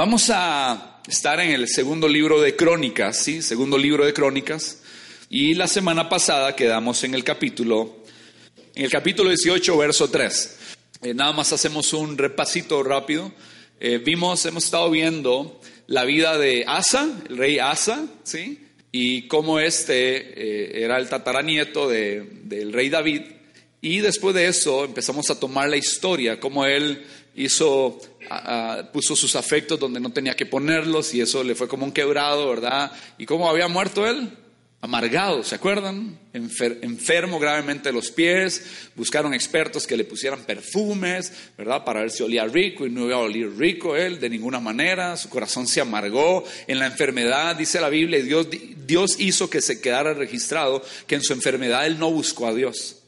Vamos a estar en el segundo libro de Crónicas, ¿sí? Segundo libro de Crónicas. Y la semana pasada quedamos en el capítulo, en el capítulo 18, verso 3. Eh, nada más hacemos un repasito rápido. Eh, vimos, hemos estado viendo la vida de Asa, el rey Asa, ¿sí? Y cómo este eh, era el tataranieto del rey David. Y después de eso empezamos a tomar la historia, cómo él hizo, puso sus afectos donde no tenía que ponerlos y eso le fue como un quebrado, ¿verdad? ¿Y cómo había muerto él? Amargado, ¿se acuerdan? enfermo gravemente los pies, buscaron expertos que le pusieran perfumes, ¿verdad? Para ver si olía rico y no iba a oler rico él de ninguna manera, su corazón se amargó en la enfermedad, dice la Biblia, Dios, Dios hizo que se quedara registrado que en su enfermedad él no buscó a Dios.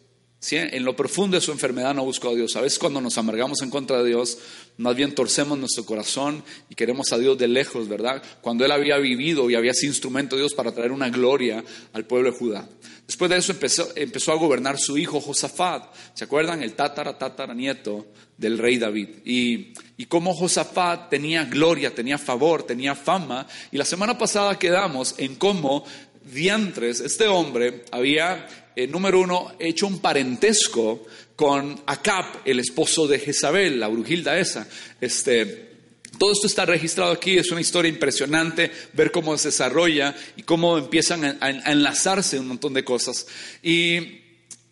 En lo profundo de su enfermedad no buscó a Dios. A veces cuando nos amargamos en contra de Dios, más bien torcemos nuestro corazón y queremos a Dios de lejos, ¿verdad? Cuando él había vivido y había sido instrumento de Dios para traer una gloria al pueblo de Judá. Después de eso empezó, empezó a gobernar su hijo Josafat. ¿Se acuerdan? El tatara, tatara nieto del rey David. Y, y cómo Josafat tenía gloria, tenía favor, tenía fama. Y la semana pasada quedamos en cómo diantres, este hombre había eh, número uno, hecho un parentesco con Acab, el esposo de Jezabel, la brujilda esa. Este, todo esto está registrado aquí, es una historia impresionante ver cómo se desarrolla y cómo empiezan a, enlazarse un montón de cosas. Y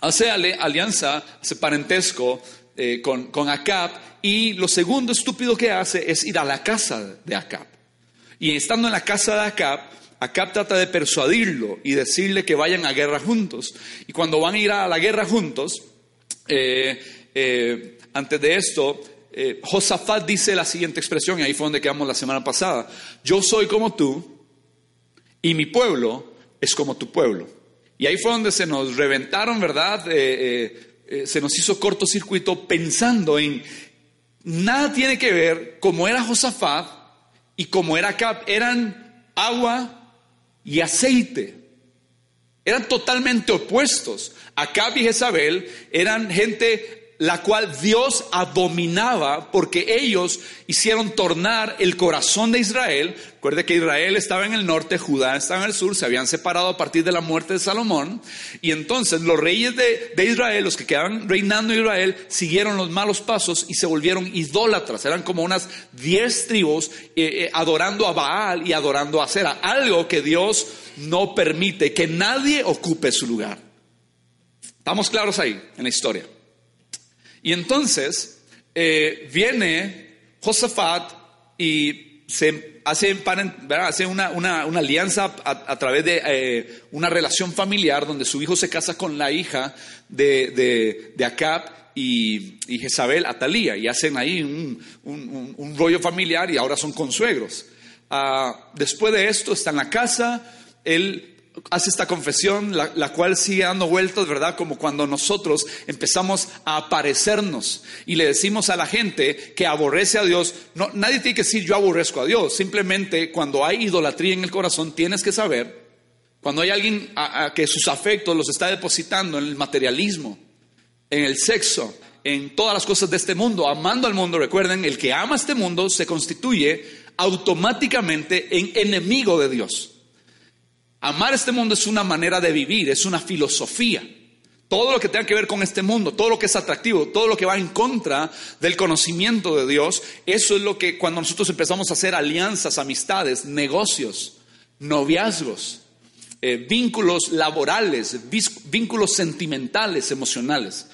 hace alianza, hace parentesco eh, con, con Acab y lo segundo estúpido que hace es ir a la casa de Acab. Y estando en la casa de Acab, Acab trata de persuadirlo y decirle que vayan a guerra juntos. Y cuando van a ir a la guerra juntos, eh, eh, antes de esto, eh, Josafat dice la siguiente expresión, y ahí fue donde quedamos la semana pasada. Yo soy como tú y mi pueblo es como tu pueblo. Y ahí fue donde se nos reventaron, ¿verdad? se nos hizo cortocircuito pensando en nada tiene que ver como era Josafat y como era Acab. Eran agua y aceite. Eran totalmente opuestos. Acab y Jezabel eran gente la cual Dios abominaba porque ellos hicieron tornar el corazón de Israel. Recuerde que Israel estaba en el norte, Judá estaba en el sur, se habían separado a partir de la muerte de Salomón. Y entonces los reyes de, Israel, los que quedaban reinando en Israel, siguieron los malos pasos y se volvieron idólatras. Eran como unas diez tribus eh, eh, adorando a Baal y adorando a Sera. Algo que Dios no permite, que nadie ocupe su lugar. Estamos claros ahí en la historia. Y entonces eh, viene Josafat y se hace, hace una, alianza a, través de eh, una relación familiar donde su hijo se casa con la hija de, de, Acab y, y, Jezabel, Atalía, y hacen ahí un, un, un, rollo familiar y ahora son consuegros. Ah, después de esto está en la casa, él hace esta confesión, la, cual sigue dando vueltas, ¿verdad? Como cuando nosotros empezamos a aparecernos y le decimos a la gente que aborrece a Dios, no, nadie tiene que decir yo aborrezco a Dios, simplemente cuando hay idolatría en el corazón tienes que saber, cuando hay alguien a, que sus afectos los está depositando en el materialismo, en el sexo, en todas las cosas de este mundo, amando al mundo, recuerden, el que ama este mundo se constituye automáticamente en enemigo de Dios. Amar este mundo es una manera de vivir, es una filosofía. Todo lo que tenga que ver con este mundo, todo lo que es atractivo, todo lo que va en contra del conocimiento de Dios, eso es lo que cuando nosotros empezamos a hacer alianzas, amistades, negocios, noviazgos, eh, vínculos laborales, vínculos sentimentales, emocionales,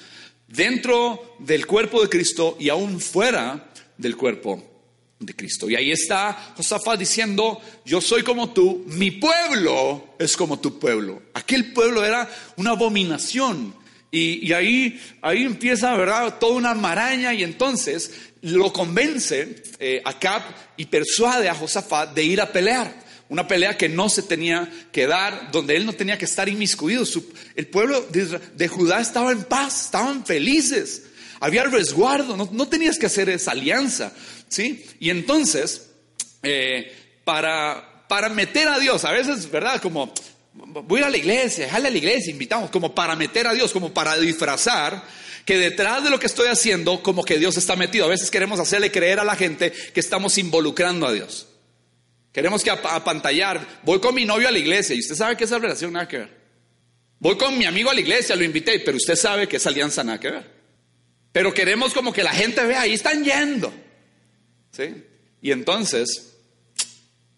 dentro del cuerpo de Cristo y aún fuera del cuerpo de Cristo. Y ahí está Josafat diciendo, yo soy como tú, mi pueblo es como tu pueblo. Aquel pueblo era una abominación. Y, ahí, ahí empieza, ¿verdad? Toda una maraña y entonces lo convence eh, a Cap y persuade a Josafat de ir a pelear. Una pelea que no se tenía que dar, donde él no tenía que estar inmiscuido. el pueblo de, Judá estaba en paz, estaban felices. Había resguardo, no, tenías que hacer esa alianza, ¿sí? Y entonces, eh, para, para meter a Dios, a veces, ¿verdad? Como, voy a la iglesia, jale a la iglesia, invitamos, como para meter a Dios, como para disfrazar que detrás de lo que estoy haciendo, como que Dios está metido. A veces queremos hacerle creer a la gente que estamos involucrando a Dios. Queremos que apantallar. Voy con mi novio a la iglesia y usted sabe que esa relación nada que ver. Voy con mi amigo a la iglesia, lo invité, pero usted sabe que esa alianza nada que ver. Pero queremos como que la gente vea, ahí están yendo. Y entonces,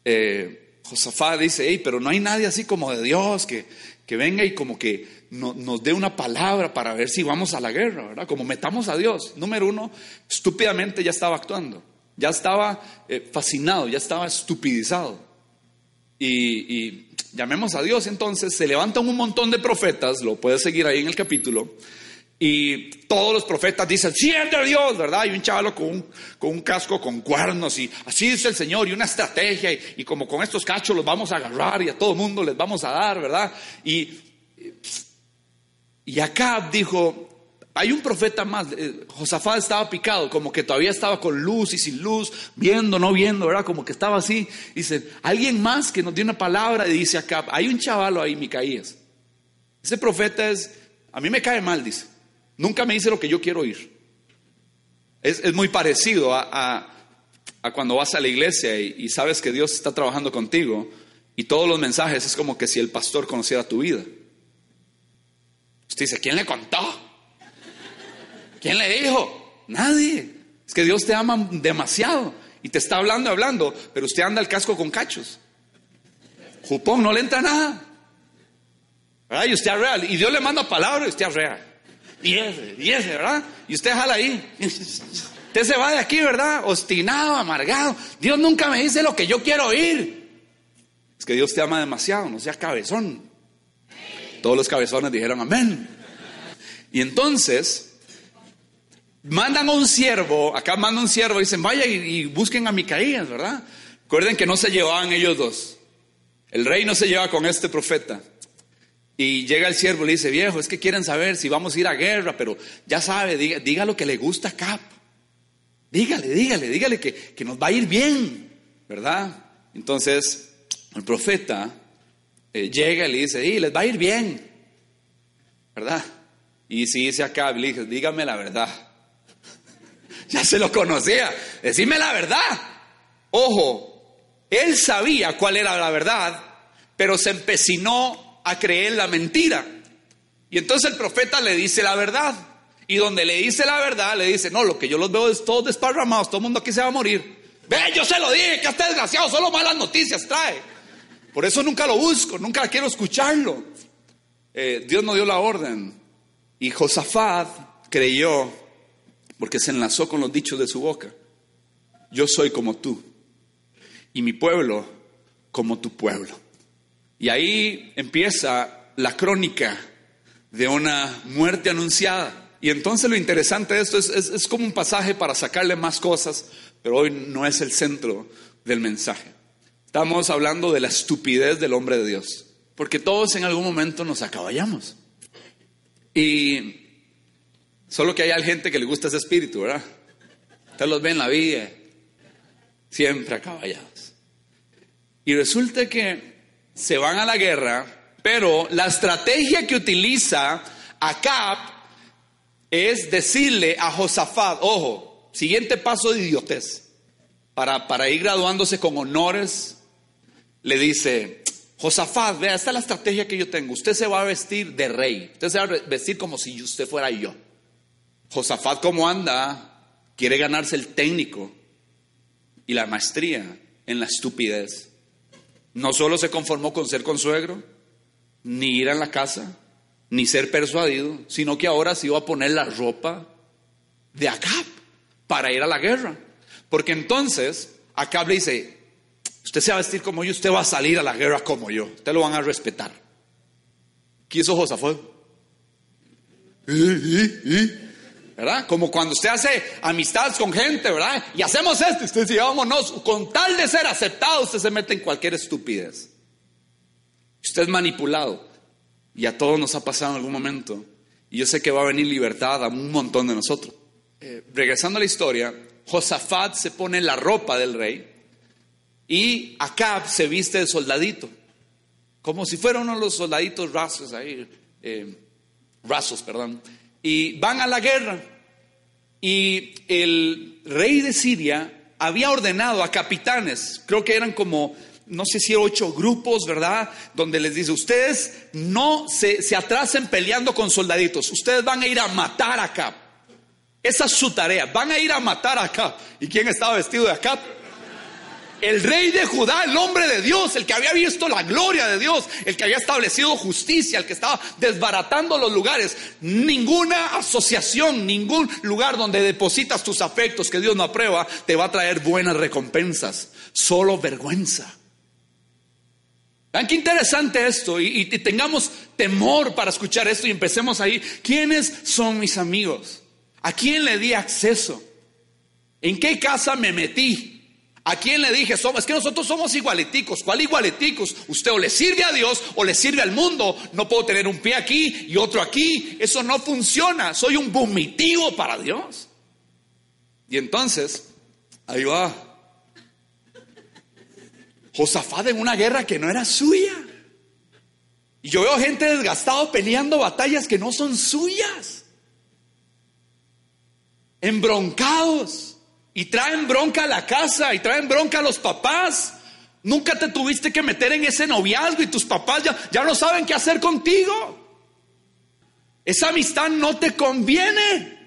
eh, Josafá dice, hey, pero no hay nadie así como de Dios que, que venga y como que nos dé una palabra para ver si vamos a la guerra, ¿verdad? Como metamos a Dios. Número uno, estúpidamente ya estaba actuando, ya estaba eh, fascinado, ya estaba estupidizado. Y, y, llamemos a Dios, entonces se levantan un montón de profetas, lo puedes seguir ahí en el capítulo, y todos los profetas dicen, de Dios, ¿verdad? Y un chavalo con un, con un casco con cuernos y así dice el Señor y una estrategia y, y, como con estos cachos los vamos a agarrar y a todo mundo les vamos a dar, ¿verdad? Y, y Acab dijo, hay un profeta más, eh, Josafat estaba picado, como que todavía estaba con luz y sin luz, viendo, no viendo, ¿verdad? Como que estaba así. Dice, alguien más que nos dio una palabra y dice Acab, hay un chavalo ahí, Micaías. Ese profeta es, a mí me cae mal, dice. Nunca me dice lo que yo quiero oír. Es, muy parecido a, cuando vas a la iglesia y, sabes que Dios está trabajando contigo y todos los mensajes es como que si el pastor conociera tu vida. Usted dice, ¿quién le contó? ¿Quién le dijo? Nadie. Es que Dios te ama demasiado y te está hablando, hablando, pero usted anda el casco con cachos. Jupón, no le entra nada. Y usted es real. Y Dios le manda palabras y usted es real. Y ese, y ese, ¿verdad? Y usted jala ahí. Usted se va de aquí, ¿verdad? Obstinado, amargado. Dios nunca me dice lo que yo quiero oír. Es que Dios te ama demasiado, no sea cabezón. Todos los cabezones dijeron amén. Y entonces, mandan a un siervo, acá mandan un siervo y dicen, vaya y, busquen a Micaías, ¿verdad? Recuerden que no se llevaban ellos dos. El rey no se lleva con este profeta. Y llega el siervo y le dice, viejo, es que quieren saber si vamos a ir a guerra, pero ya sabe, diga, lo que le gusta a Cap. Dígale, dígale, dígale que, que nos va a ir bien, ¿verdad? Entonces, el profeta eh, llega y le dice, y les va a ir bien, ¿verdad? Y si dice acá, le dice, dígame la verdad. ya se lo conocía, decime la verdad. Ojo, él sabía cuál era la verdad, pero se empecinó a creer la mentira. Y entonces el profeta le dice la verdad. Y donde le dice la verdad, le dice, no, lo que yo los veo es todos desparramados, todo el mundo aquí se va a morir. Ve, yo se lo dije, que este desgraciado solo malas noticias trae. Por eso nunca lo busco, nunca quiero escucharlo. Eh, Dios no dio la orden. Y Josafat creyó, porque se enlazó con los dichos de su boca. Yo soy como tú, y mi pueblo como tu pueblo. Y ahí empieza la crónica de una muerte anunciada. Y entonces lo interesante de esto es, como un pasaje para sacarle más cosas, pero hoy no es el centro del mensaje. Estamos hablando de la estupidez del hombre de Dios, porque todos en algún momento nos acaballamos. Y solo que hay gente que le gusta ese espíritu, ¿verdad? Usted los ve en la vida, siempre acaballados. Y resulta que se van a la guerra, pero la estrategia que utiliza Acab es decirle a Josafat, ojo, siguiente paso de idiotez, para, para ir graduándose con honores, le dice, Josafat, vea, esta es la estrategia que yo tengo, usted se va a vestir de rey, usted se va a vestir como si usted fuera yo. Josafat, ¿cómo anda? Quiere ganarse el técnico y la maestría en la estupidez. No solo se conformó con ser consuegro, ni ir a la casa, ni ser persuadido, sino que ahora se iba a poner la ropa de Acab para ir a la guerra. Porque entonces Acab le dice, usted se va a vestir como yo, usted va a salir a la guerra como yo, usted lo van a respetar. ¿Qué hizo Josafat? ¿Verdad? Como cuando usted hace amistades con gente, ¿verdad? Y hacemos esto, usted dice, vámonos, con tal de ser aceptado, usted se mete en cualquier estupidez. Usted es manipulado. Y a todos nos ha pasado en algún momento. Y yo sé que va a venir libertad a un montón de nosotros. Eh, regresando a la historia, Josafat se pone la ropa del rey y Acab se viste de soldadito, como si fuera uno de los soldaditos rasos ahí, eh, rasos, perdón. Y van a la guerra. Y el rey de Siria había ordenado a capitanes, creo que eran como, no sé si ocho grupos, ¿verdad? Donde les dice, ustedes no se, se atrasen peleando con soldaditos, ustedes van a ir a matar acá. Esa es su tarea, van a ir a matar acá. ¿Y quién estaba vestido de acá? El rey de Judá, el hombre de Dios, el que había visto la gloria de Dios, el que había establecido justicia, el que estaba desbaratando los lugares. Ninguna asociación, ningún lugar donde depositas tus afectos que Dios no aprueba, te va a traer buenas recompensas. Solo vergüenza. Vean qué interesante esto y, y tengamos temor para escuchar esto y empecemos ahí. ¿Quiénes son mis amigos? ¿A quién le di acceso? ¿En qué casa me metí? ¿A quién le dije? Somos, es que nosotros somos igualiticos. ¿Cuál igualiticos? Usted o le sirve a Dios o le sirve al mundo. No puedo tener un pie aquí y otro aquí. Eso no funciona. Soy un vomitivo para Dios. Y entonces, ahí va. Josafat en una guerra que no era suya. Y yo veo gente desgastado peleando batallas que no son suyas. Embroncados. Y traen bronca a la casa y traen bronca a los papás. Nunca te tuviste que meter en ese noviazgo y tus papás ya, ya no saben qué hacer contigo. Esa amistad no te conviene.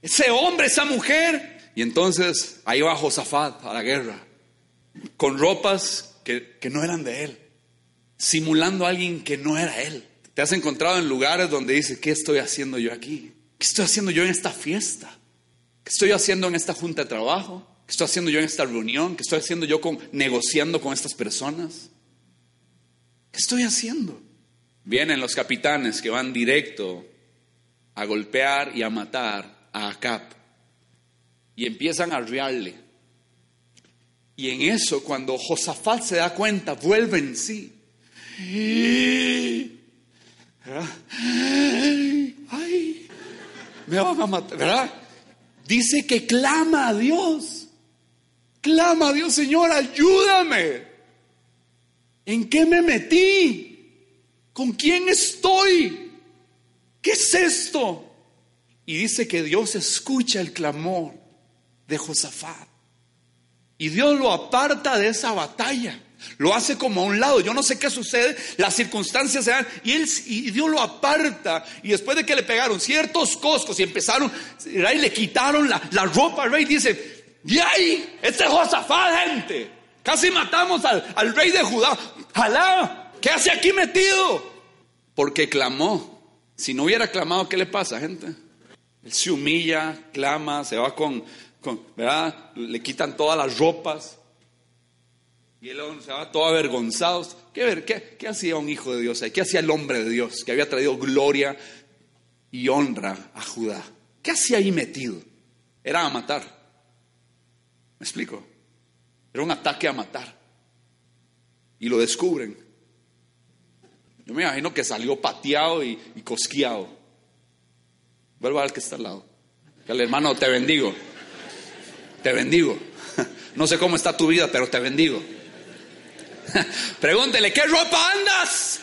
Ese hombre, esa mujer. Y entonces ahí va Josafat a la guerra, con ropas que, que no eran de él, simulando a alguien que no era él. Te has encontrado en lugares donde dices, ¿qué estoy haciendo yo aquí? ¿Qué estoy haciendo yo en esta fiesta? ¿Qué estoy haciendo en esta junta de trabajo? ¿Qué estoy haciendo yo en esta reunión? ¿Qué estoy haciendo yo con, negociando con estas personas? ¿Qué estoy haciendo? Vienen los capitanes que van directo a golpear y a matar a Acap y empiezan a arriarle. Y en eso, cuando Josafat se da cuenta, vuelve en sí. Ay, me van a matar, ¿verdad? Dice que clama a Dios. Clama a Dios, Señor, ayúdame. ¿En qué me metí? ¿Con quién estoy? ¿Qué es esto? Y dice que Dios escucha el clamor de Josafat. Y Dios lo aparta de esa batalla. Lo hace como a un lado. Yo no sé qué sucede. Las circunstancias se dan. Y, él, y Dios lo aparta. Y después de que le pegaron ciertos coscos y empezaron, y le quitaron la, ropa al rey, dice: Y ahí, este Josafat, gente. Casi matamos al, al rey de Judá. Alá, ¿qué hace aquí metido? Porque clamó. Si no hubiera clamado, ¿qué le pasa, gente? Él se humilla, clama, se va con, con ¿verdad? Le quitan todas las ropas. Y él se va todo avergonzado. ¿Qué, qué, qué hacía un hijo de Dios? ¿Qué hacía el hombre de Dios que había traído gloria y honra a Judá? ¿Qué hacía ahí metido? Era a matar. ¿Me explico? Era un ataque a matar. Y lo descubren. Yo me imagino que salió pateado y, y cosqueado. Vuelvo al que está al lado. El hermano, te bendigo. Te bendigo. No sé cómo está tu vida, pero te bendigo. Pregúntele, ¿qué ropa andas?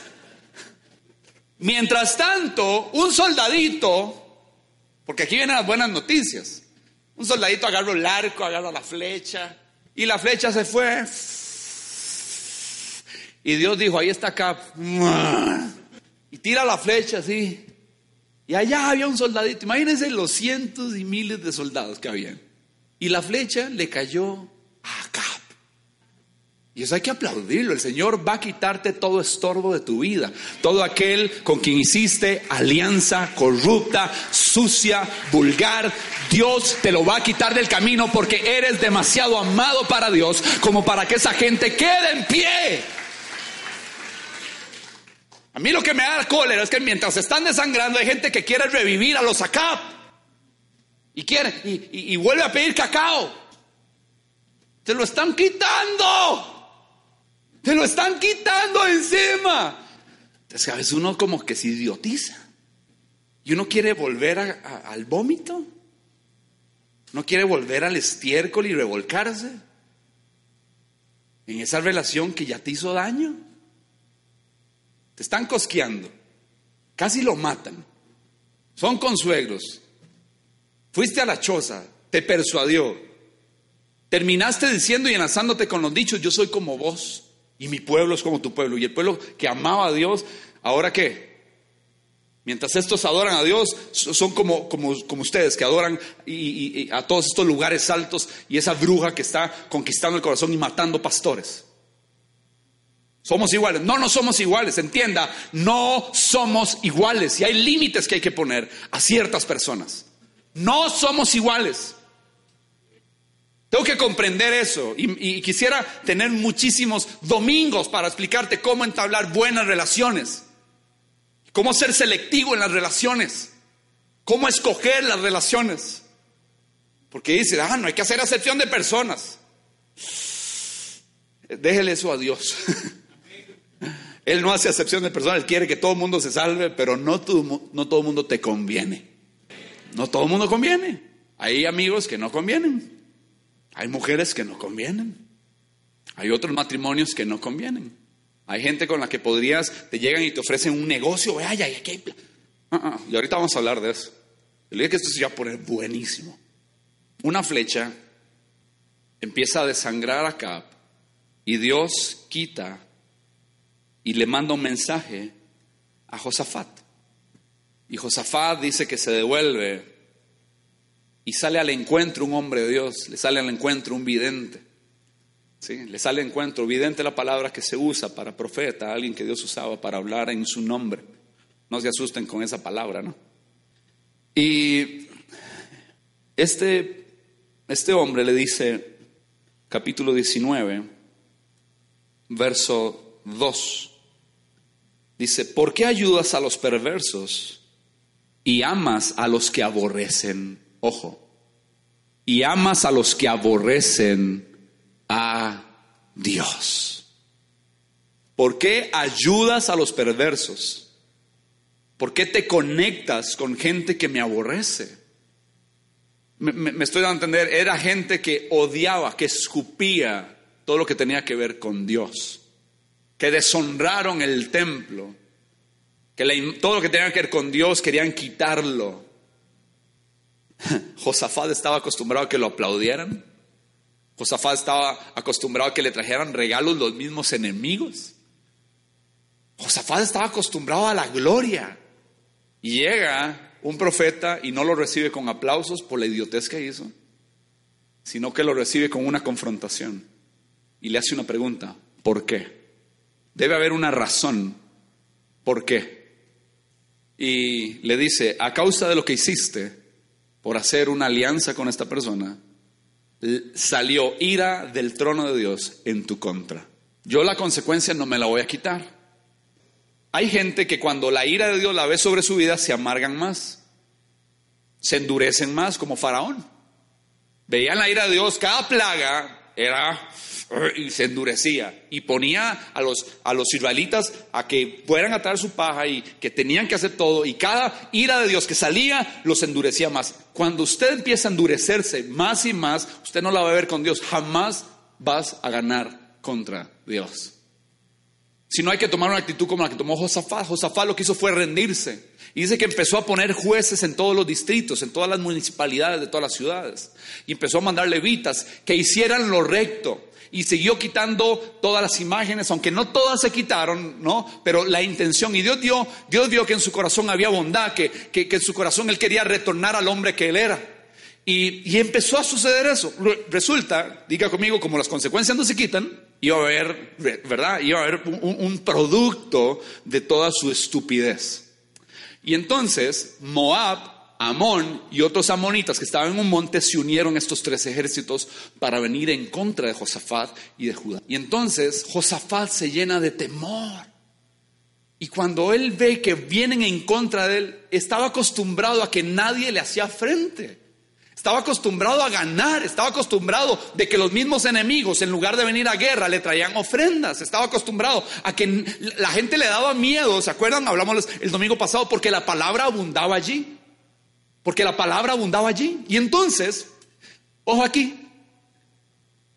Mientras tanto, un soldadito, porque aquí vienen las buenas noticias, un soldadito agarró el arco, agarró la flecha, y la flecha se fue. Y Dios dijo, ahí está acá. Y tira la flecha así. Y allá había un soldadito. Imagínense los cientos y miles de soldados que habían. Y la flecha le cayó acá. Y eso hay que aplaudirlo. El Señor va a quitarte todo estorbo de tu vida. Todo aquel con quien hiciste alianza corrupta, sucia, vulgar. Dios te lo va a quitar del camino porque eres demasiado amado para Dios como para que esa gente quede en pie. A mí lo que me da cólera es que mientras están desangrando hay gente que quiere revivir a los acá. Y quiere, y, vuelve a pedir cacao. Se lo están quitando. Se lo están quitando encima. Entonces a veces uno como que se idiotiza. Y uno quiere volver al vómito. No quiere volver al estiércol y revolcarse. En esa relación que ya te hizo daño. Te están cosqueando. Casi lo matan. son consuegros. Fuiste a la choza, te persuadió. Terminaste diciendo y enlazándote con los dichos, yo soy como vos y mi pueblo es como tu pueblo. Y el pueblo que amaba a Dios, ¿ahora qué? Mientras estos adoran a Dios, son como, como, como ustedes que adoran y, a todos estos lugares altos y esa bruja que está conquistando el corazón y matando pastores. Somos iguales. No, no somos iguales. Entienda, no somos iguales. Y hay límites que hay que poner a ciertas personas. No somos iguales. Tengo que comprender eso y, quisiera tener muchísimos domingos para explicarte cómo entablar buenas relaciones, cómo ser selectivo en las relaciones, cómo escoger las relaciones. Porque dice, ah, no hay que hacer acepción de personas. Déjele eso a Dios. Él no hace acepción de personas, Él quiere que todo el mundo se salve, pero no todo, no todo el mundo te conviene. No todo el mundo conviene. Hay amigos que no convienen. Hay mujeres que no convienen. Hay otros matrimonios que no convienen. Hay gente con la que podrías, te llegan y te ofrecen un negocio, vaya, aquí hay... Ah, ah, y ahorita vamos a hablar de eso. Le dije que esto se va a poner buenísimo. Una flecha empieza a desangrar a Cap y Dios quita y le manda un mensaje a Josafat. Y Josafat dice que se devuelve y sale al encuentro un hombre de Dios, le sale al encuentro un vidente. ¿sí? Le sale al encuentro, vidente la palabra que se usa para profeta, alguien que Dios usaba para hablar en su nombre. No se asusten con esa palabra, ¿no? Y este, este hombre le dice, capítulo 19, verso 2, dice, ¿por qué ayudas a los perversos y amas a los que aborrecen Ojo. Y amas a los que aborrecen a Dios. ¿Por qué ayudas a los perversos? ¿Por qué te conectas con gente que me aborrece? Me, estoy dando a entender, era gente que odiaba, que escupía todo lo que tenía que ver con Dios, que deshonraron el templo, que todo lo que tenía que ver con Dios querían quitarlo. Josafat estaba acostumbrado a que lo aplaudieran. Josafat estaba acostumbrado a que le trajeran regalos los mismos enemigos. Josafat estaba acostumbrado a la gloria. Y llega un profeta y no lo recibe con aplausos por la idiotez que hizo, sino que lo recibe con una confrontación. Y le hace una pregunta, ¿por qué? Debe haber una razón. ¿Por qué? Y le dice, a causa de lo que hiciste, por hacer una alianza con esta persona, salió ira del trono de Dios en tu contra. Yo la consecuencia no me la voy a quitar. Hay gente que cuando la ira de Dios la ve sobre su vida se amargan más, se endurecen más como faraón. Veían la ira de Dios, cada plaga era y se endurecía y ponía a los, a los israelitas a que fueran a traer su paja y que tenían que hacer todo y cada ira de Dios que salía los endurecía más. Cuando usted empieza a endurecerse más y más, usted no la va a ver con Dios, jamás vas a ganar contra Dios. Si no hay que tomar una actitud como la que tomó Josafat, Josafat lo que hizo fue rendirse. Y dice que empezó a poner jueces en todos los distritos, en todas las municipalidades de todas las ciudades. Y empezó a mandar levitas que hicieran lo recto y siguió quitando todas las imágenes, aunque no todas se quitaron, ¿no? Pero la intención, y Dios dio, Dios vio que en su corazón había bondad, que, que, en su corazón Él quería retornar al hombre que Él era. Y, y, empezó a suceder eso. Resulta, diga conmigo, como las consecuencias no se quitan, iba a haber, ¿verdad? Iba a haber un, un producto de toda su estupidez. Y entonces Moab Amón y otros amonitas que estaban en un monte se unieron estos tres ejércitos para venir en contra de Josafat y de Judá. Y entonces Josafat se llena de temor. Y cuando él ve que vienen en contra de él, estaba acostumbrado a que nadie le hacía frente. Estaba acostumbrado a ganar, estaba acostumbrado de que los mismos enemigos, en lugar de venir a guerra, le traían ofrendas. Estaba acostumbrado a que la gente le daba miedo. ¿Se acuerdan? Hablamos el domingo pasado porque la palabra abundaba allí porque la palabra abundaba allí. Y entonces, ojo aquí,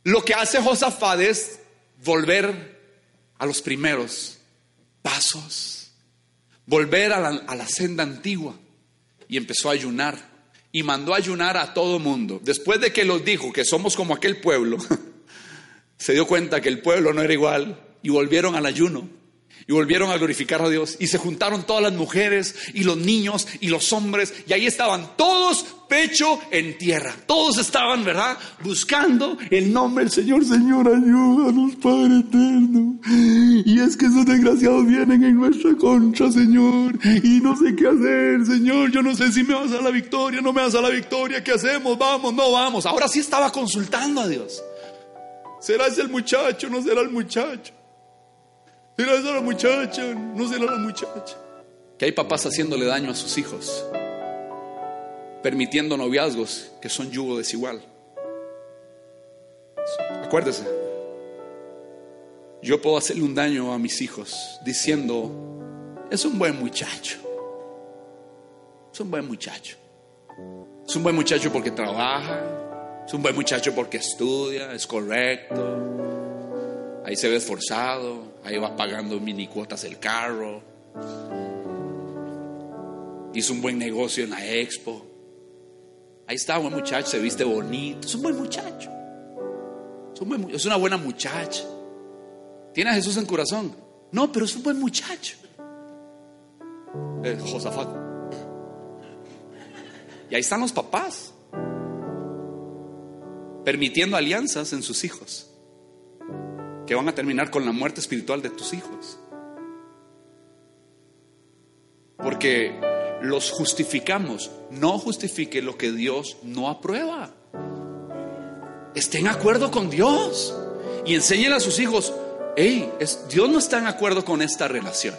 lo que hace Josafat es volver a los primeros pasos, volver a la, senda antigua. y empezó a ayunar. Y mandó ayunar a todo mundo. Después de que los dijo que somos como aquel pueblo, se dio cuenta que el pueblo no era igual y volvieron al ayuno y volvieron a glorificar a Dios y se juntaron todas las mujeres y los niños y los hombres y ahí estaban todos pecho en tierra. Todos estaban, ¿verdad? Buscando el nombre del Señor. Señor, ayúdanos, Padre eterno. Y es que esos desgraciados vienen en nuestra concha, Señor. Y no sé qué hacer, Señor. Yo no sé si me vas a la victoria, no me vas a la victoria. ¿Qué hacemos? Vamos, no vamos. Ahora sí estaba consultando a Dios. ¿Será ese el muchacho? ¿No será el muchacho? ¿Será esa la muchacha? ¿No será la muchacha? Que hay papás haciéndole daño a sus hijos, permitiendo noviazgos que son yugo desigual. Acuérdese, yo puedo hacerle un daño a mis hijos diciendo, es un buen muchacho, es un buen muchacho, es un buen muchacho porque trabaja, es un buen muchacho porque estudia, es correcto, ahí se ve esforzado, Ahí va pagando mini cuotas el carro. Hizo un buen negocio en la expo. Ahí está, buen muchacho, se viste bonito. Es un buen muchacho. Es, una buena muchacha. ¿Tiene a Jesús en corazón? No, pero es un buen muchacho. Josafat. Y ahí están los papás. Permitiendo alianzas en sus hijos que van a terminar con la muerte espiritual de tus hijos. Porque los justificamos. No justifique lo que Dios no aprueba. Esté en acuerdo con Dios y enséñele a sus hijos, hey, Dios no está en acuerdo con esta relación.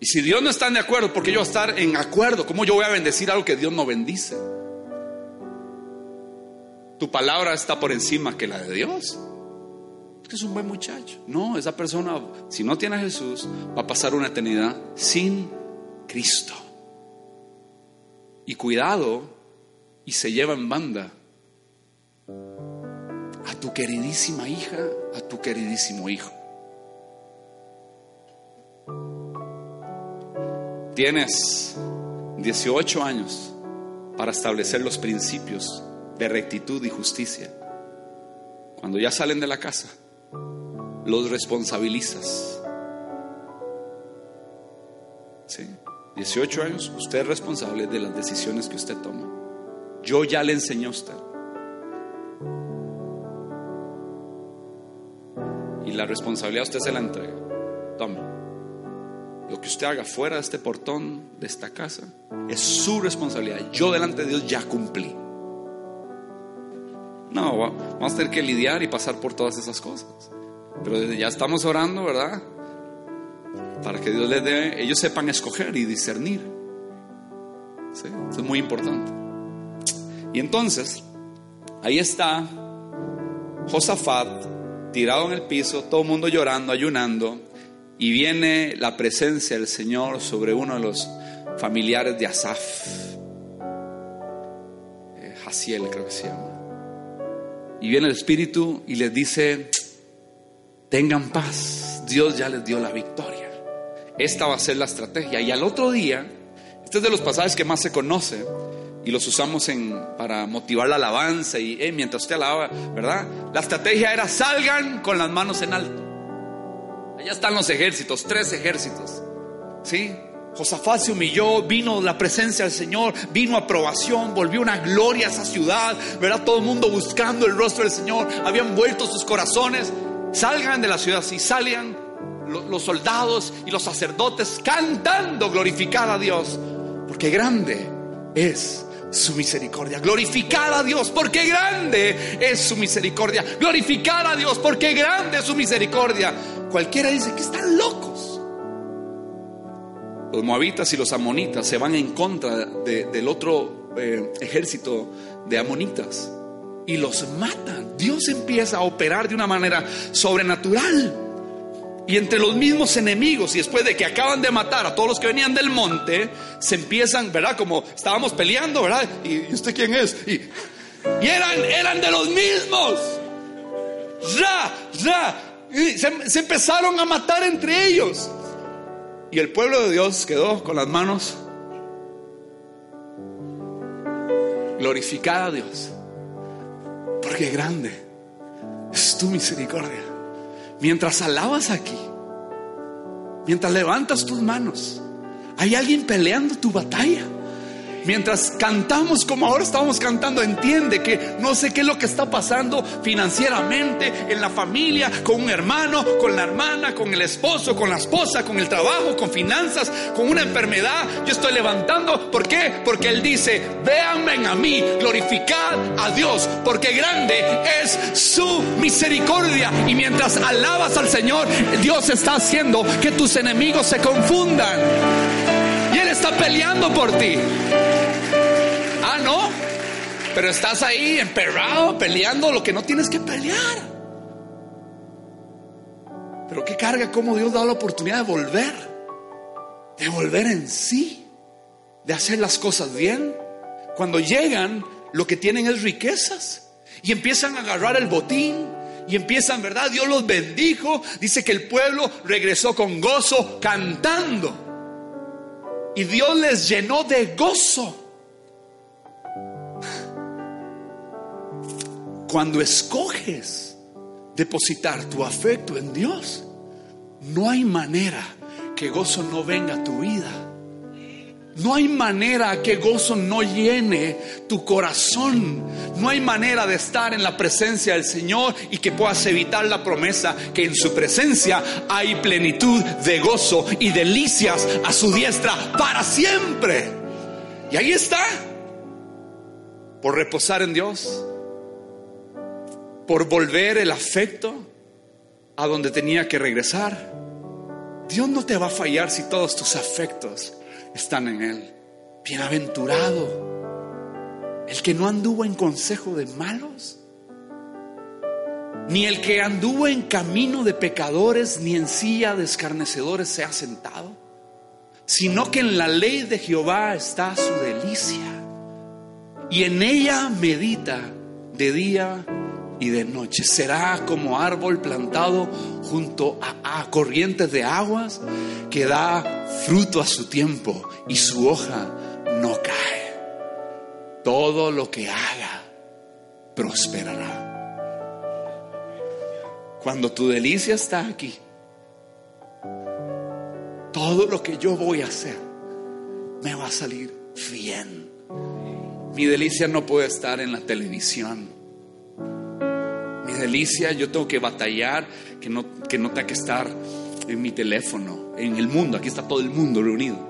Y si Dios no está de acuerdo, ¿por qué yo voy a estar en acuerdo? ¿Cómo yo voy a bendecir algo que Dios no bendice? Tu palabra está por encima que la de Dios. Es que es un buen muchacho. No, esa persona, si no tiene a Jesús, va a pasar una eternidad sin Cristo. Y cuidado, y se lleva en banda a tu queridísima hija, a tu queridísimo hijo. Tienes 18 años para establecer los principios de rectitud y justicia. Cuando ya salen de la casa, los responsabilizas. ¿Sí? 18 años, usted es responsable de las decisiones que usted toma. Yo ya le enseñé a usted. Y la responsabilidad usted se la entrega. Tome. Lo que usted haga fuera de este portón, de esta casa, es su responsabilidad. Yo delante de Dios ya cumplí. No, vamos a tener que lidiar y pasar por todas esas cosas. Pero ya estamos orando, ¿verdad? Para que Dios les dé, ellos sepan escoger y discernir. Eso es muy importante. Y entonces, ahí está Josafat tirado en el piso, todo el mundo llorando, ayunando, y viene la presencia del Señor sobre uno de los familiares de Asaf, eh, Jaciel creo que se llama. Y viene el Espíritu y les dice, tengan paz, Dios ya les dio la victoria. Esta va a ser la estrategia. Y al otro día, este es de los pasajes que más se conoce y los usamos en, para motivar la alabanza y mientras usted alaba, ¿verdad? La estrategia era salgan con las manos en alto. Allá están los ejércitos, tres ejércitos. ¿Sí? Josafat se humilló, vino la presencia del Señor, vino aprobación, volvió una gloria a esa ciudad, ¿verdad? Todo el mundo buscando el rostro del Señor, habían vuelto sus corazones. Salgan de la ciudad, si salían los soldados y los sacerdotes cantando, glorificar a Dios, porque grande es su misericordia. Glorificar a Dios, porque grande es su misericordia. Glorificar a Dios, porque grande es su misericordia. Cualquiera dice que están locos. Los moabitas y los amonitas se van en contra del otro eh, ejército de amonitas y los matan. Dios empieza a operar de una manera sobrenatural. Y entre los mismos enemigos, y después de que acaban de matar a todos los que venían del monte, se empiezan, ¿verdad? Como estábamos peleando, ¿verdad? ¿Y, usted quién es? Y, eran, eran de los mismos. Ya, ya. se empezaron a matar entre ellos. Y el pueblo de Dios quedó con las manos glorificada a Dios. Porque grande es tu misericordia. Mientras alabas aquí, mientras levantas tus manos, hay alguien peleando tu batalla. Mientras cantamos como ahora estamos cantando, entiende que no sé qué es lo que está pasando financieramente, en la familia, con un hermano, con la hermana, con el esposo, con la esposa, con el trabajo, con finanzas, con una enfermedad. Yo estoy levantando. ¿Por qué? Porque Él dice, véanme a mí, glorificad a Dios, porque grande es su misericordia. Y mientras alabas al Señor, Dios está haciendo que tus enemigos se confundan. Y Él está peleando por ti. No. Pero estás ahí emperrado, peleando lo que no tienes que pelear. Pero qué carga cómo Dios da la oportunidad de volver. De volver en sí. De hacer las cosas bien. Cuando llegan, lo que tienen es riquezas. Y empiezan a agarrar el botín. Y empiezan, ¿verdad? Dios los bendijo. Dice que el pueblo regresó con gozo cantando. Y Dios les llenó de gozo. Cuando escoges depositar tu afecto en Dios, no hay manera que gozo no venga a tu vida. No hay manera que gozo no llene tu corazón. No hay manera de estar en la presencia del Señor y que puedas evitar la promesa que en su presencia hay plenitud de gozo y delicias a su diestra para siempre. Y ahí está. Por reposar en Dios. Por volver el afecto a donde tenía que regresar. Dios no te va a fallar si todos tus afectos están en Él. Bienaventurado el que no anduvo en consejo de malos, ni el que anduvo en camino de pecadores, ni en silla de escarnecedores se ha sentado, sino que en la ley de Jehová está su delicia, y en ella medita de día y de noche. Será como árbol plantado junto a, a, corrientes de aguas que da fruto a su tiempo y su hoja no cae. Todo lo que haga prosperará. Cuando tu delicia está aquí, todo lo que yo voy a hacer me va a salir bien. Mi delicia no puede estar en la televisión. Delicia yo tengo que batallar, que no, que no tenga que estar en mi teléfono, en el mundo. Aquí está todo el mundo reunido.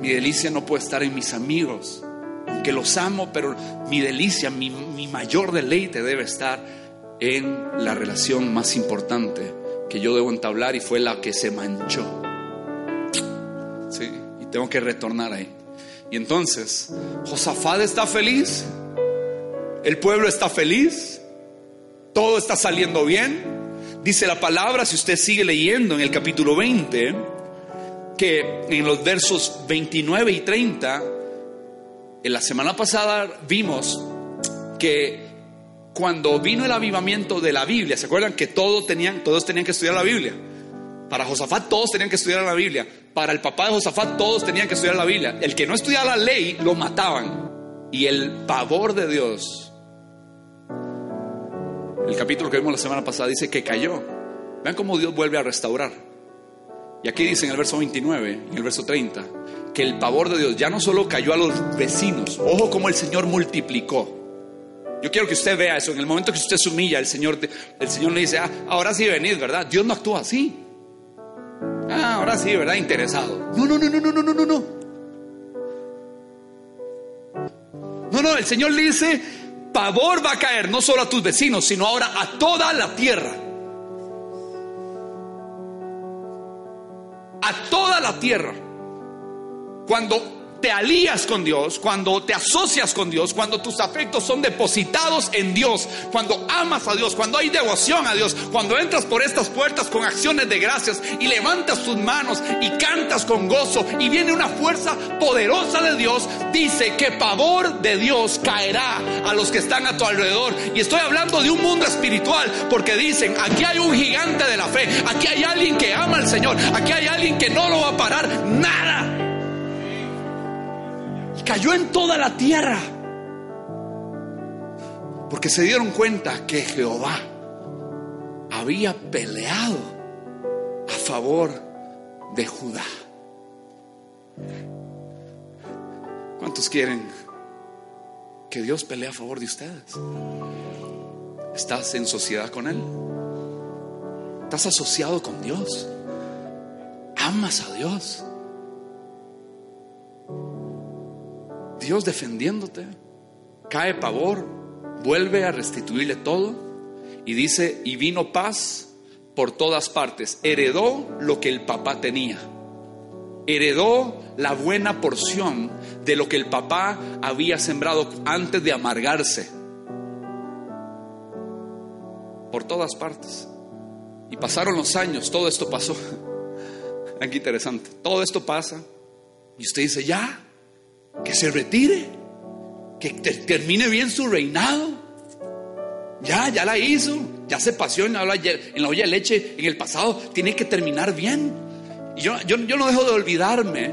Mi delicia no puede estar en mis amigos, aunque los amo, pero mi delicia, mi, mi mayor deleite debe estar en la relación más importante que yo debo entablar y fue la que se manchó. Sí, y tengo que retornar ahí. Y entonces, Josafat está feliz, el pueblo está feliz, todo está saliendo bien. Dice la palabra, si usted sigue leyendo en el capítulo 20, que en los versos 29 y 30, en la semana pasada vimos que cuando vino el avivamiento de la Biblia, ¿se acuerdan que todos tenían, todos tenían que estudiar la Biblia? Para Josafat todos tenían que estudiar la Biblia. Para el papá de Josafat todos tenían que estudiar la Biblia. El que no estudiaba la ley lo mataban. Y el pavor de Dios, el capítulo que vimos la semana pasada dice que cayó. Vean cómo Dios vuelve a restaurar. Y aquí dice en el verso 29 y en el verso 30 que el pavor de Dios ya no solo cayó a los vecinos, ojo como el Señor multiplicó. Yo quiero que usted vea eso. En el momento que usted se humilla, el Señor, el Señor le dice, ah, ahora sí venid, ¿verdad? Dios no actúa así. Ah, ahora sí, ¿verdad? Interesado. No, no, no, no, no, no, no. No, no, no, el Señor le dice, pavor va a caer no solo a tus vecinos, sino ahora a toda la tierra. A toda la tierra. Cuando te alías con Dios, cuando te asocias con Dios, cuando tus afectos son depositados en Dios, cuando amas a Dios, cuando hay devoción a Dios, cuando entras por estas puertas con acciones de gracias y levantas tus manos y cantas con gozo y viene una fuerza poderosa de Dios, dice que pavor de Dios caerá a los que están a tu alrededor. Y estoy hablando de un mundo espiritual porque dicen, aquí hay un gigante de la fe, aquí hay alguien que ama al Señor, aquí hay alguien que no lo va a parar nada cayó en toda la tierra. Porque se dieron cuenta que Jehová había peleado a favor de Judá. ¿Cuántos quieren que Dios pelee a favor de ustedes? ¿Estás en sociedad con Él? ¿Estás asociado con Dios? ¿Amas a Dios? Dios defendiéndote. Cae pavor, vuelve a restituirle todo y dice, y vino paz por todas partes. Heredó lo que el papá tenía. Heredó la buena porción de lo que el papá había sembrado antes de amargarse. Por todas partes. Y pasaron los años, todo esto pasó. Aquí interesante. Todo esto pasa. Y usted dice, ya, que se retire, que termine bien su reinado. Ya, ya la hizo, ya se paseó en la, olla, de leche en el pasado, tiene que terminar bien. Y yo, yo, yo no dejo de olvidarme,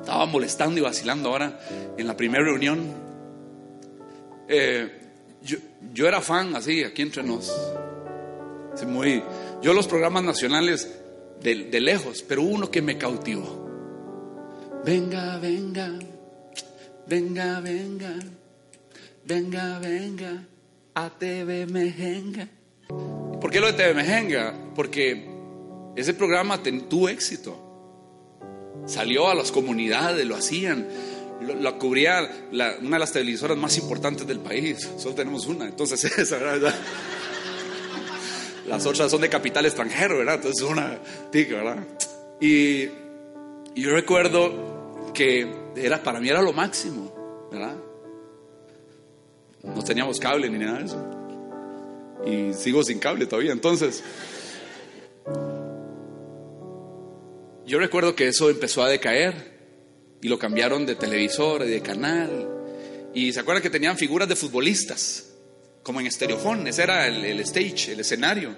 estaba molestando y vacilando ahora en la primera reunión. Eh, yo, yo, era fan así, aquí entre nos. muy, yo los programas nacionales de, de lejos, pero uno que me cautivó. Venga, venga, venga, venga, venga, venga, a TV Mejenga. ¿Por qué lo de TV Mejenga? Porque ese programa tuvo éxito. Salió a las comunidades, lo hacían. Lo, cubría una de las televisoras más importantes del país. Solo tenemos una. Entonces, esa, ¿verdad? Las otras son de capital extranjero, ¿verdad? Entonces, una tica, ¿verdad? Y yo recuerdo que era, para mí era lo máximo, ¿verdad? No teníamos cable ni nada de eso. Y sigo sin cable todavía. Entonces, yo recuerdo que eso empezó a decaer y lo cambiaron de televisor y de canal. Y se acuerdan que tenían figuras de futbolistas, como en estereofón, ese era el, stage, el escenario.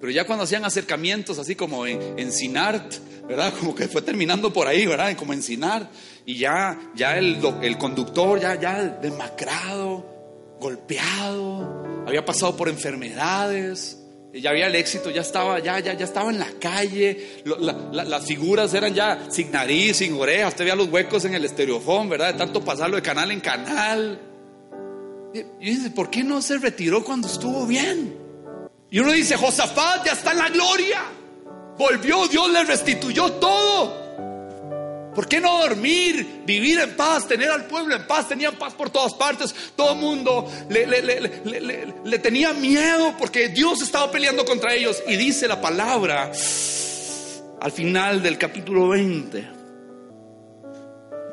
Pero ya cuando hacían acercamientos así como en, en Sinart, ¿verdad? Como que fue terminando por ahí, ¿verdad? Como en Sinart. Y ya, ya el, el conductor, ya, ya demacrado, golpeado, había pasado por enfermedades ya había el éxito, ya estaba, ya, ya, ya estaba en la calle, las figuras eran ya sin nariz, sin orejas, usted veía los huecos en el estereofón, ¿verdad? De tanto pasarlo de canal en canal. Y, dice, ¿por qué no se retiró cuando estuvo bien? Y uno dice, Josafat ya está en la gloria. Volvió, Dios le restituyó todo. ¿Por qué no dormir, vivir en paz, tener al pueblo en paz? Tenían paz por todas partes. Todo el mundo le, tenía miedo porque Dios estaba peleando contra ellos. Y dice la palabra al final del capítulo 20.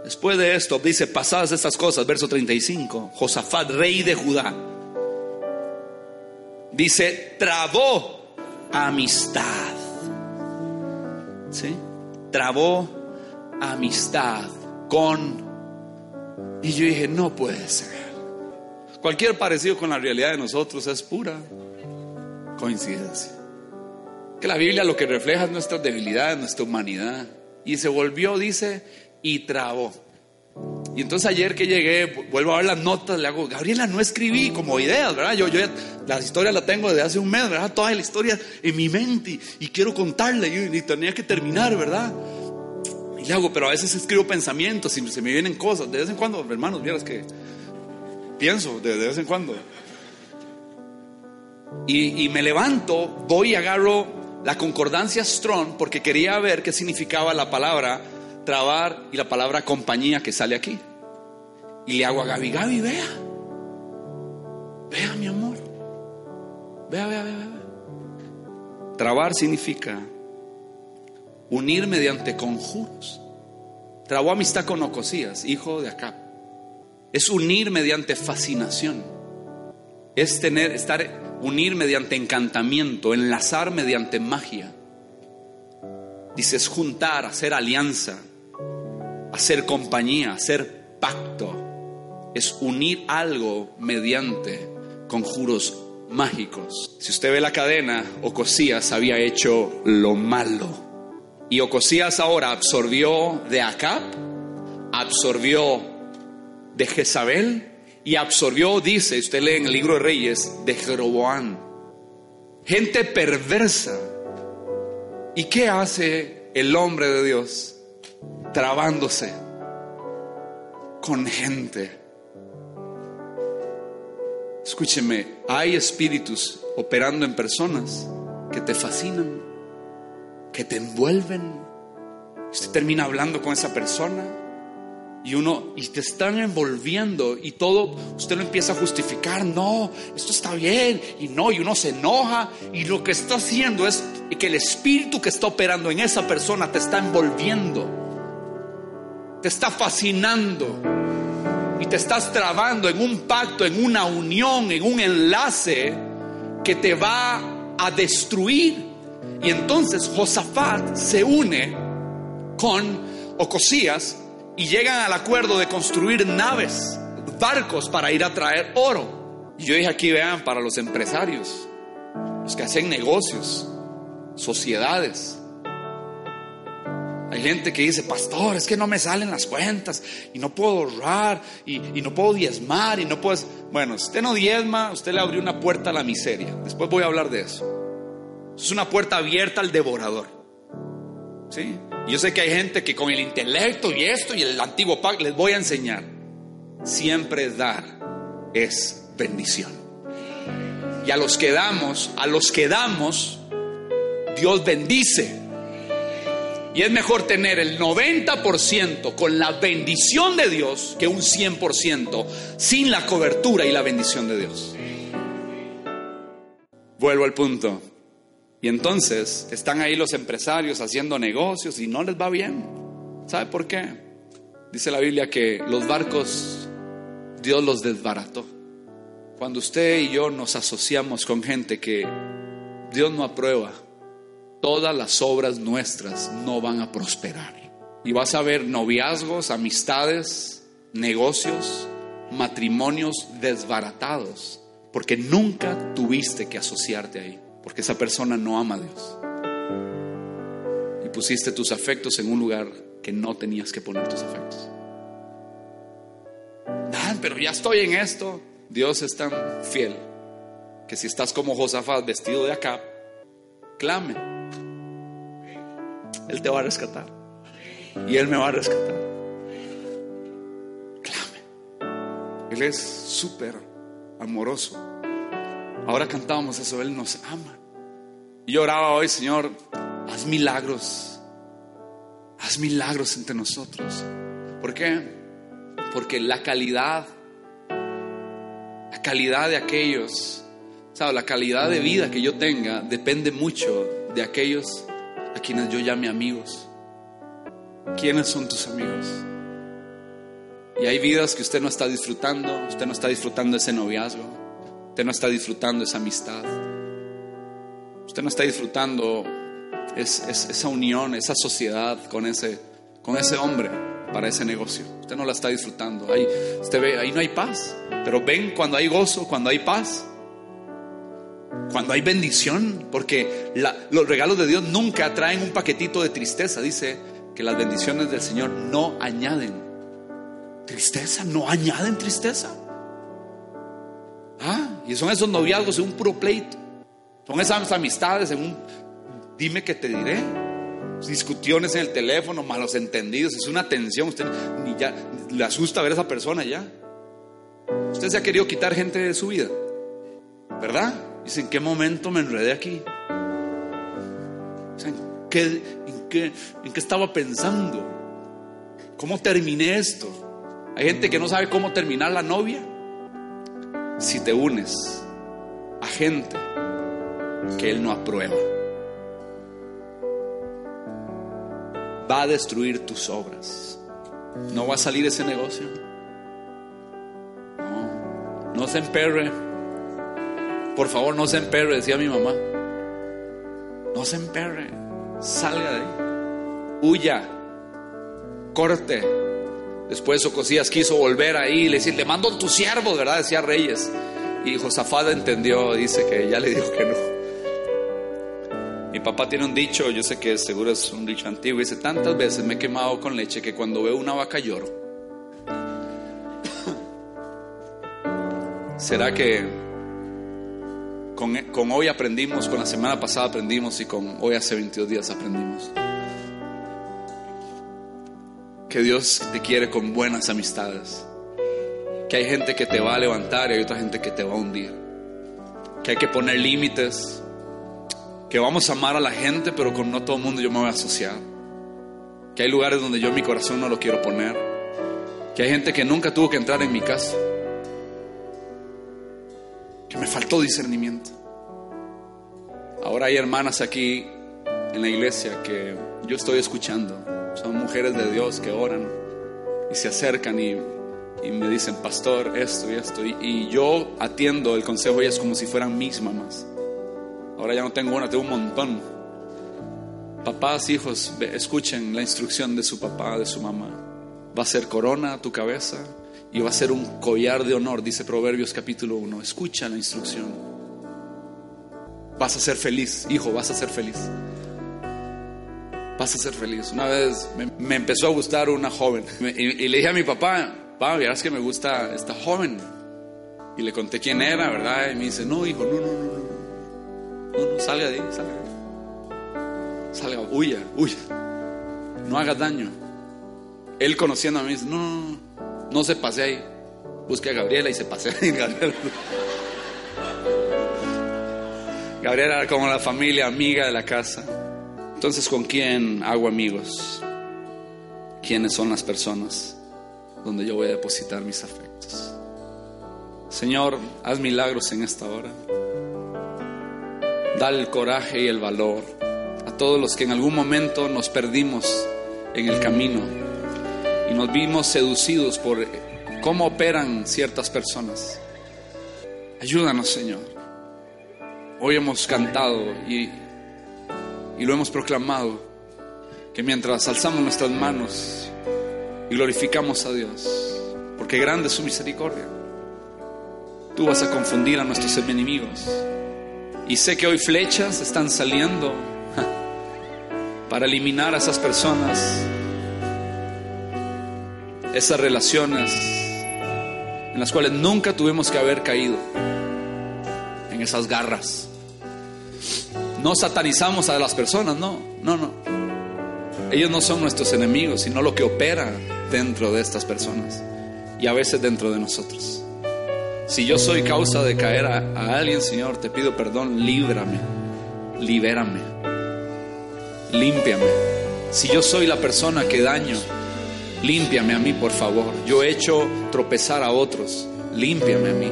Después de esto, dice, pasadas estas cosas, verso 35, Josafat, rey de Judá, dice, trabó amistad. ¿Sí? Trabó amistad con... Y yo dije, no puede ser. Cualquier parecido con la realidad de nosotros es pura coincidencia. Que la Biblia lo que refleja es nuestra debilidad, nuestra humanidad. Y se volvió, dice, y trabó. Y entonces ayer que llegué, vuelvo a ver las notas, le hago, Gabriela, no escribí como ideas, ¿verdad? Yo, yo ya, la historia la tengo desde hace un mes, ¿verdad? Toda la historia en mi mente y, quiero contarla y, y tenía que terminar, ¿verdad? Y hago, pero a veces escribo pensamientos y se me vienen cosas. De vez en cuando, hermanos, vieras que pienso, de, vez en cuando. Y, me levanto, voy y agarro la concordancia Strong porque quería ver qué significaba la palabra trabar y la palabra compañía que sale aquí. Y le hago a Gaby, Gaby, vea. Vea, mi amor. Vea, vea, vea, vea. Trabar significa unir mediante conjuros. Trabó amistad con Ocosías, hijo de Acab. Es unir mediante fascinación. Es tener, estar, unir mediante encantamiento, enlazar mediante magia. Dices juntar, hacer alianza, hacer compañía, hacer pacto. Es unir algo mediante conjuros mágicos. Si usted ve la cadena, Ocosías había hecho lo malo y Ocosías ahora absorbió de Acab, absorbió de Jezabel y absorbió, dice, usted lee en el libro de Reyes, de Jeroboam. Gente perversa. ¿Y qué hace el hombre de Dios? Trabándose con gente. Escúcheme, hay espíritus operando en personas que te fascinan, que te envuelven. Usted termina hablando con esa persona y uno y te están envolviendo y todo usted lo empieza a justificar, no, esto está bien y no y uno se enoja y lo que está haciendo es que el espíritu que está operando en esa persona te está envolviendo. Te está fascinando te estás trabando en un pacto, en una unión, en un enlace que te va a destruir. Y entonces Josafat se une con Ocosías y llegan al acuerdo de construir naves, barcos para ir a traer oro. Y yo dije aquí, vean, para los empresarios, los que hacen negocios, sociedades. Hay gente que dice, pastor, es que no me salen las cuentas y no puedo ahorrar y, no puedo diezmar y no puedo... Bueno, usted no diezma, usted le abrió una puerta a la miseria. Después voy a hablar de eso. Es una puerta abierta al devorador. ¿Sí? yo sé que hay gente que con el intelecto y esto y el antiguo pacto les voy a enseñar. Siempre dar es bendición. Y a los que damos, a los que damos, Dios bendice. Y es mejor tener el 90% con la bendición de Dios que un 100% sin la cobertura y la bendición de Dios. Vuelvo al punto. Y entonces están ahí los empresarios haciendo negocios y no les va bien. ¿Sabe por qué? Dice la Biblia que los barcos Dios los desbarató. Cuando usted y yo nos asociamos con gente que Dios no aprueba, todas las obras nuestras no van a prosperar. Y vas a ver noviazgos, amistades, negocios, matrimonios desbaratados, porque nunca tuviste que asociarte ahí porque esa persona no ama a Dios. Y pusiste tus afectos en un lugar que no tenías que poner tus afectos. pero ya estoy en esto. Dios es tan fiel que si estás como Josafat vestido de acá, clame. Él te va a rescatar. Y Él me va a rescatar. Clame. Él es súper amoroso. Ahora cantábamos eso, Él nos ama. Y oraba hoy, Señor, haz milagros. Haz milagros entre nosotros. ¿Por qué? Porque la calidad, la calidad de aquellos, ¿sabes? La calidad de vida que yo tenga depende mucho de aquellos a quienes yo llame amigos. ¿Quiénes son tus amigos? Y hay vidas que usted no está disfrutando, usted no está disfrutando ese noviazgo, Usted no está disfrutando esa amistad. Usted no está disfrutando esa unión, esa sociedad con ese, con ese hombre para ese negocio. Usted no la está disfrutando. Ahí, usted ve, ahí no hay paz. Pero ven cuando hay gozo, cuando hay paz. Cuando hay bendición, porque los regalos de Dios nunca traen un paquetito de tristeza. Dice que las bendiciones del Señor no añaden tristeza, no añaden tristeza. Ah, y son esos noviazgos en un puro pleito. Son esas amistades en un dime que te diré. Discusiones en el teléfono, malos entendidos, es una tensión. Usted ni ya le asusta ver a esa persona ya. Usted se ha querido quitar gente de su vida, ¿verdad? Dice, ¿en qué momento me enredé aquí? ¿en, qué, en, qué, ¿En qué estaba pensando? ¿Cómo terminé esto? Hay gente que no sabe cómo terminar la novia si te unes a gente que Él no aprueba. Va a destruir tus obras. No va a salir ese negocio. No, no se emperre. Por favor, no se emperre, decía mi mamá. No se emperre. Salga de ahí. Huya. Corte Después Ocosías quiso volver ahí y le decir, le mando tu siervo, ¿verdad? Decía Reyes. Y Josafat entendió, dice que ya le dijo que no. Mi papá tiene un dicho, yo sé que seguro es un dicho antiguo, dice, tantas veces me he quemado con leche que cuando veo una vaca lloro. ¿Será que con, con hoy aprendimos, con la semana pasada aprendimos y con hoy hace 22 días aprendimos? Que Dios te quiere con buenas amistades. Que hay gente que te va a levantar y hay otra gente que te va a hundir. Que hay que poner límites. Que vamos a amar a la gente, pero con no todo el mundo yo me voy a asociar. Que hay lugares donde yo mi corazón no lo quiero poner. Que hay gente que nunca tuvo que entrar en mi casa. Que me faltó discernimiento. Ahora hay hermanas aquí en la iglesia que yo estoy escuchando. Son mujeres de Dios que oran y se acercan y, y me dicen, pastor, esto y esto. Y, y yo atiendo el consejo de ellas como si fueran mis mamás. Ahora ya no tengo una, tengo un montón. Papás, hijos, escuchen la instrucción de su papá, de su mamá. Va a ser corona a tu cabeza y va a ser un collar de honor, dice Proverbios capítulo 1. Escucha la instrucción. Vas a ser feliz, hijo, vas a ser feliz. Vas a ser feliz. Una vez me, empezó a gustar una joven y, le dije a mi papá, papá, verás que me gusta esta joven. Y le conté quién era, ¿verdad? Y me dice, no, hijo, no, no, no, no. No, no, salga de ahí, salga de ahí. Salga, huya, huya. No hagas daño. Él conociendo a mí dice, no, no, no se pase ahí. Busque a Gabriela y se pasea ahí. Gabriela. Gabriela era como la familia amiga de la casa. Entonces, ¿con quién hago amigos? ¿Quiénes son las personas donde yo voy a depositar mis afectos? Señor, haz milagros en esta hora. Dale el coraje y el valor a todos los que en algún momento nos perdimos en el camino y nos vimos seducidos por cómo operan ciertas personas. Ayúdanos, Señor. Hoy hemos cantado y, y lo hemos proclamado, que mientras alzamos nuestras manos y glorificamos a Dios, porque grande es su misericordia, tú vas a confundir a nuestros enemigos. Y sé que hoy flechas están saliendo para eliminar a esas personas, esas relaciones en las cuales nunca tuvimos que haber caído, en esas garras. No satanizamos a las personas, no, no, no. Ellos no son nuestros enemigos, sino lo que opera dentro de estas personas y a veces dentro de nosotros. Si yo soy causa de caer a, a alguien, Señor, te pido perdón, líbrame, libérame, límpiame. Si yo soy la persona que daño, límpiame a mí, por favor. Yo he hecho tropezar a otros, límpiame a mí,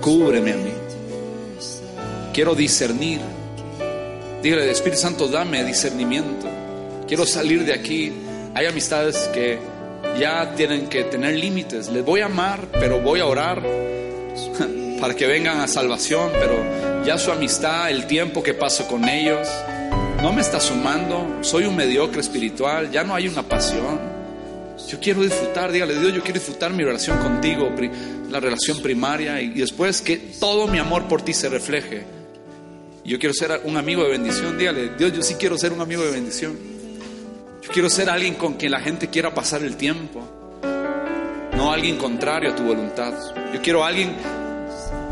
cúbreme a mí. Quiero discernir. Dígale, Espíritu Santo, dame discernimiento. Quiero salir de aquí. Hay amistades que ya tienen que tener límites. Les voy a amar, pero voy a orar para que vengan a salvación, pero ya su amistad, el tiempo que paso con ellos, no me está sumando. Soy un mediocre espiritual, ya no hay una pasión. Yo quiero disfrutar, dígale Dios, yo quiero disfrutar mi relación contigo, la relación primaria, y después que todo mi amor por ti se refleje. Yo quiero ser un amigo de bendición, dígale, Dios, yo sí quiero ser un amigo de bendición. Yo quiero ser alguien con quien la gente quiera pasar el tiempo, no alguien contrario a tu voluntad. Yo quiero alguien,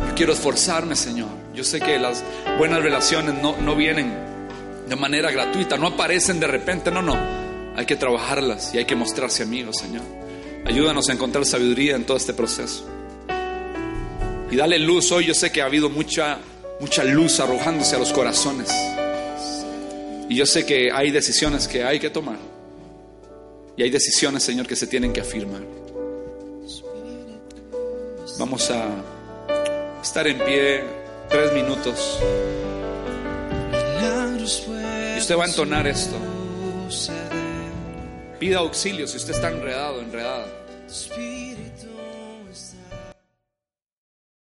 yo quiero esforzarme, Señor. Yo sé que las buenas relaciones no, no vienen de manera gratuita, no aparecen de repente, no, no. Hay que trabajarlas y hay que mostrarse amigos, Señor. Ayúdanos a encontrar sabiduría en todo este proceso. Y dale luz hoy. Yo sé que ha habido mucha, mucha luz arrojándose a los corazones. Y yo sé que hay decisiones que hay que tomar. Y hay decisiones, Señor, que se tienen que afirmar. Vamos a estar en pie tres minutos. Y usted va a entonar esto. Pida auxilio si usted está enredado, enredada.